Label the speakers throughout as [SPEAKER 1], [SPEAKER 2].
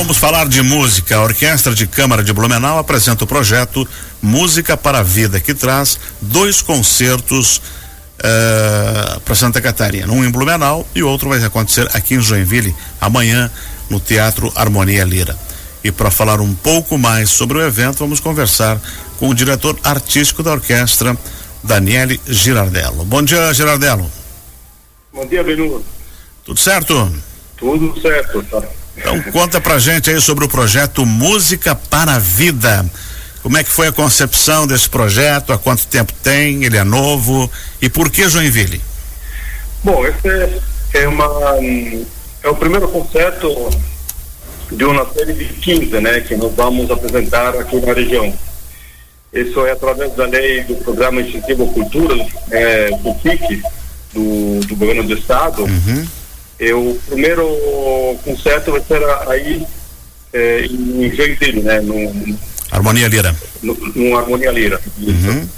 [SPEAKER 1] vamos falar de música. A Orquestra de Câmara de Blumenau apresenta o projeto Música para a Vida, que traz dois concertos uh, eh, para Santa Catarina. Um em Blumenau e outro vai acontecer aqui em Joinville, amanhã, no Teatro Harmonia Lira. E para falar um pouco mais sobre o evento, vamos conversar com o diretor artístico da orquestra, Daniele Girardello. Bom dia, Girardello.
[SPEAKER 2] Bom dia, Benuto.
[SPEAKER 1] Tudo certo?
[SPEAKER 2] Tudo certo, tá.
[SPEAKER 1] Então conta pra gente aí sobre o projeto Música para a Vida. Como é que foi a concepção desse projeto? Há quanto tempo tem? Ele é novo? E por que Joinville?
[SPEAKER 2] Bom, esse é, é uma é o primeiro concerto de uma série de 15, né, que nós vamos apresentar aqui na região. Isso é através da lei do Programa Incentivo à Cultura, é, do PIC, do, do governo do estado. Uhum e o primeiro concerto vai ser aí é, em Joinville, né? No,
[SPEAKER 1] Harmonia Lira.
[SPEAKER 2] No, no Harmonia Lira. Uhum.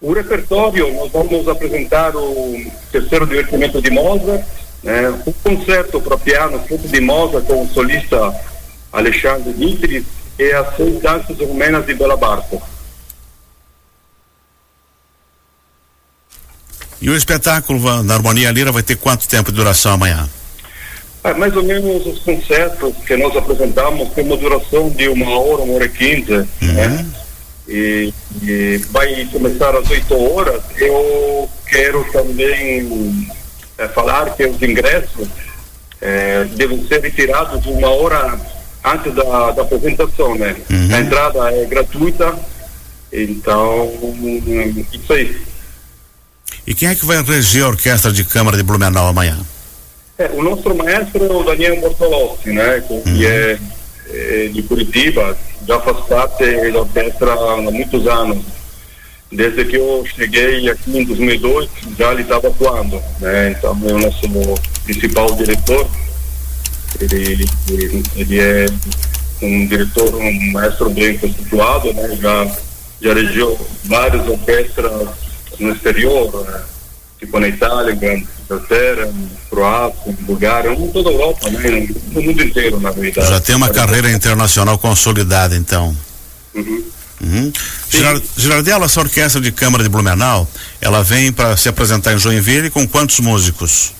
[SPEAKER 2] O repertório, nós vamos apresentar o terceiro divertimento de Mozart, né? o concerto para piano feito de Mozart com o solista Alexandre Dmitri e as seis danças rumenas de Bela Barco.
[SPEAKER 1] E o espetáculo na Harmonia Lira vai ter quanto tempo de duração amanhã?
[SPEAKER 2] É, mais ou menos os concertos que nós apresentamos têm uma duração de uma hora, uma hora e quinze, uhum. né? E, e, vai começar às 8 horas. Eu quero também é, falar que os ingressos é, devem ser retirados uma hora antes da, da apresentação, né? Uhum. A entrada é gratuita, então isso aí.
[SPEAKER 1] E quem é que vai reger a orquestra de câmara de Blumenau amanhã?
[SPEAKER 2] É, o nosso maestro é o Daniel Bortolossi, né, que uhum. é, é, de Curitiba, já faz parte da orquestra há muitos anos. Desde que eu cheguei aqui em 2002, já ele estava atuando, né, então é o nosso principal diretor. Ele, ele, ele é um diretor, um maestro bem constituído, né, já, já regiu várias orquestras no exterior, né? tipo na Itália, Inglaterra, Croácia, Bulgária, toda a Europa, né? no mundo inteiro, na verdade.
[SPEAKER 1] Já tem uma carreira internacional consolidada, então. Uhum. Uhum. Girardello, essa orquestra de câmara de Blumenau, ela vem para se apresentar em Joinville com quantos músicos?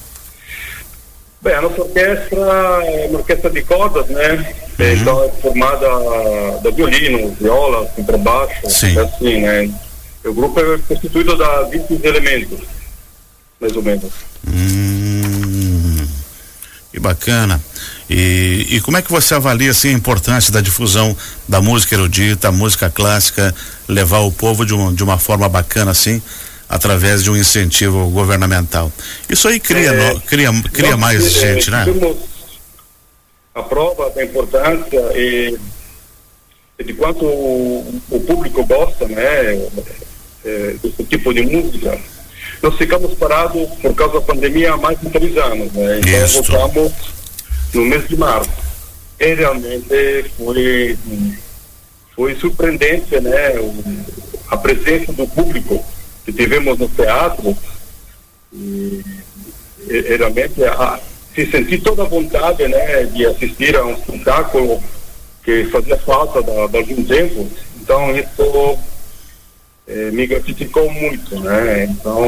[SPEAKER 2] Bem, a nossa orquestra é uma orquestra de cordas, né? Uhum. Então é formada da violino, viola, contrabaixo, Sim. assim, né? O grupo é constituído de 20 elementos, mais ou menos.
[SPEAKER 1] Hum, que bacana. E, e como é que você avalia assim, a importância da difusão da música erudita, a música clássica, levar o povo de, um, de uma forma bacana assim, através de um incentivo governamental? Isso aí cria, é, no, cria, cria nós, mais é, gente, né?
[SPEAKER 2] A prova da importância e de quanto o, o público gosta, né? É, desse tipo de música, nós ficamos parados por causa da pandemia há mais de três anos, né? Então Isso. voltamos no mês de março. E realmente foi, foi surpreendente, né? A presença do público que tivemos no teatro e, e realmente a, se sentir toda a vontade, né? De assistir a um espetáculo que fazia falta da, de algum tempo. Então isso eh, me gratificou muito, né? Então,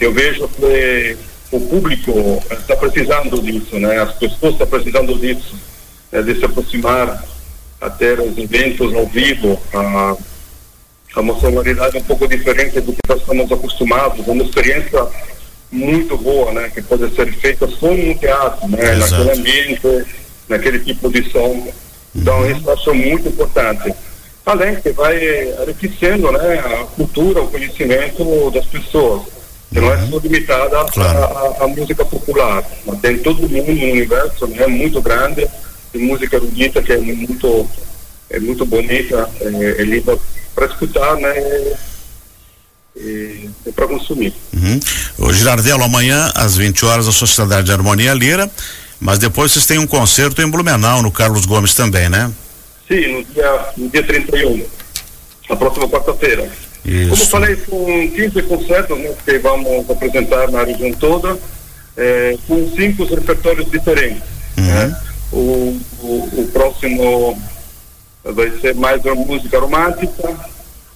[SPEAKER 2] eu vejo que o público está precisando disso, né? As pessoas estão precisando disso, né? de se aproximar até os eventos ao vivo, a, a uma sonoridade um pouco diferente do que nós estamos acostumados, uma experiência muito boa, né? Que pode ser feita só no teatro, né? Exato. Naquele ambiente, naquele tipo de som. Então, uhum. isso eu acho muito importante além que vai enriquecendo né, a cultura, o conhecimento das pessoas, que não é só limitada claro. à, música popular, mas tem todo mundo no universo né, muito grande de música erudita que é muito é muito bonita, é, é linda para escutar, né? E, e para consumir.
[SPEAKER 1] Uhum. O Girardello, amanhã às 20 horas, a Sociedade de Harmonia Lira, mas depois vocês têm um concerto em Blumenau, no Carlos Gomes também, né?
[SPEAKER 2] Sim, no dia, no dia 31, na próxima quarta-feira. Como falei, são 15 concertos né, que vamos apresentar na região toda, é, com cinco repertórios diferentes. Uhum. Né? O, o, próximo vai ser mais uma música romântica.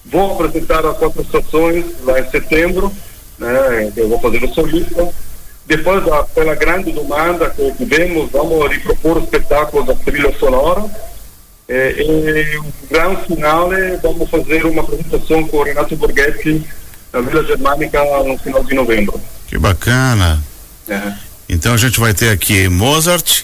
[SPEAKER 2] Vou apresentar as quatro estações lá em setembro, né? Eu vou fazer o solista. Depois, da, pela grande demanda que tivemos, vamos repropor o espetáculo da trilha sonora. É, e o grande final é vamos fazer uma apresentação com o Renato Borghetti na Vila Germânica no final de novembro.
[SPEAKER 1] Que bacana. É. Então a gente vai ter aqui Mozart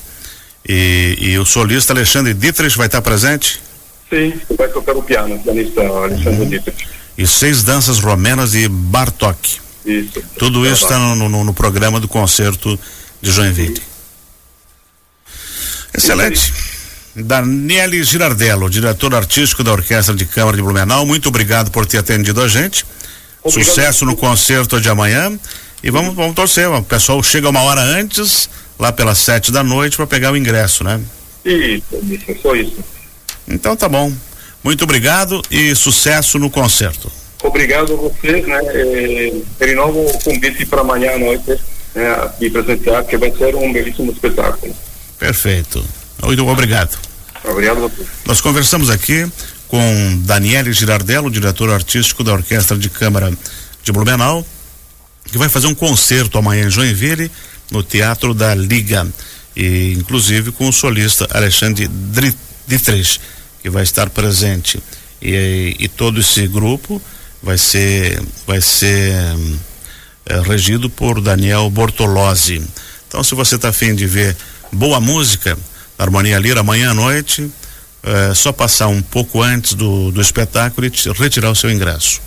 [SPEAKER 1] e, e o solista Alexandre Dietrich vai estar presente?
[SPEAKER 2] Sim, vai tocar o piano, o pianista Alexandre uhum. Dietrich.
[SPEAKER 1] E seis danças romenas de Bartok.
[SPEAKER 2] Isso.
[SPEAKER 1] Tudo isso está no, no, no, programa do concerto de Joinville. Excelente. Daniele Girardello, diretor artístico da Orquestra de Câmara de Blumenau, muito obrigado por ter atendido a gente. Obrigado. Sucesso no concerto de amanhã. E vamos, vamos torcer. O pessoal chega uma hora antes, lá pelas sete da noite, para pegar o ingresso, né?
[SPEAKER 2] Isso, isso, só isso.
[SPEAKER 1] Então tá bom. Muito obrigado e sucesso no concerto.
[SPEAKER 2] Obrigado a vocês, né? E, renovo o convite para amanhã à noite né, de apresentar, que vai ser um belíssimo espetáculo.
[SPEAKER 1] Perfeito. Obrigado.
[SPEAKER 2] Obrigado você.
[SPEAKER 1] Nós conversamos aqui com Daniele Girardello, diretor artístico da Orquestra de Câmara de Blumenau, que vai fazer um concerto amanhã em Joinville, no Teatro da Liga, e inclusive com o solista Alexandre Dietrich, que vai estar presente. E, e todo esse grupo vai ser vai ser é, regido por Daniel Bortolozzi. Então, se você está afim de ver boa música, Harmonia Lira amanhã à noite, é só passar um pouco antes do, do espetáculo e retirar o seu ingresso.